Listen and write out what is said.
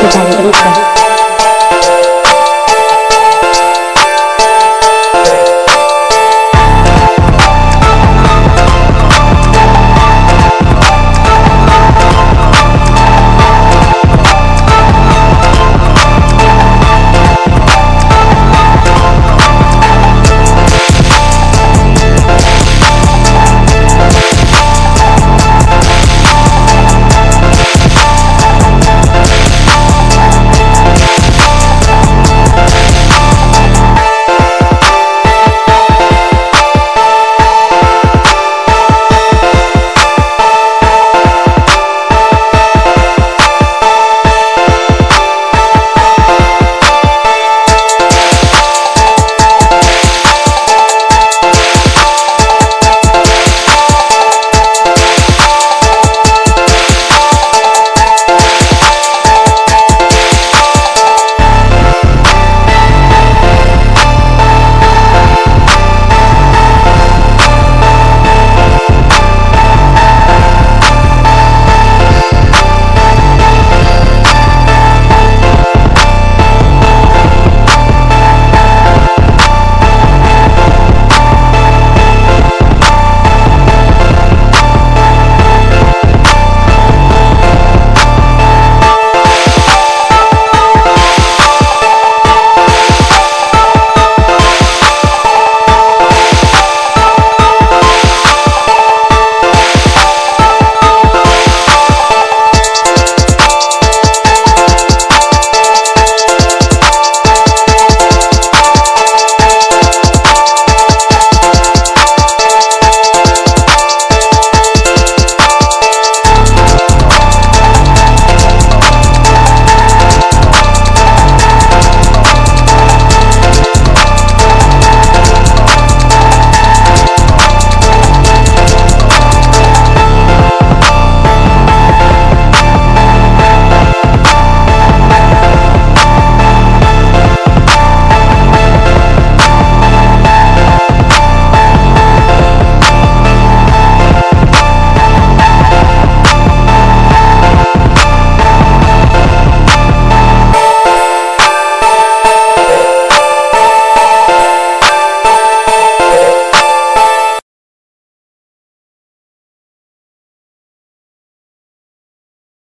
Everybody, everybody.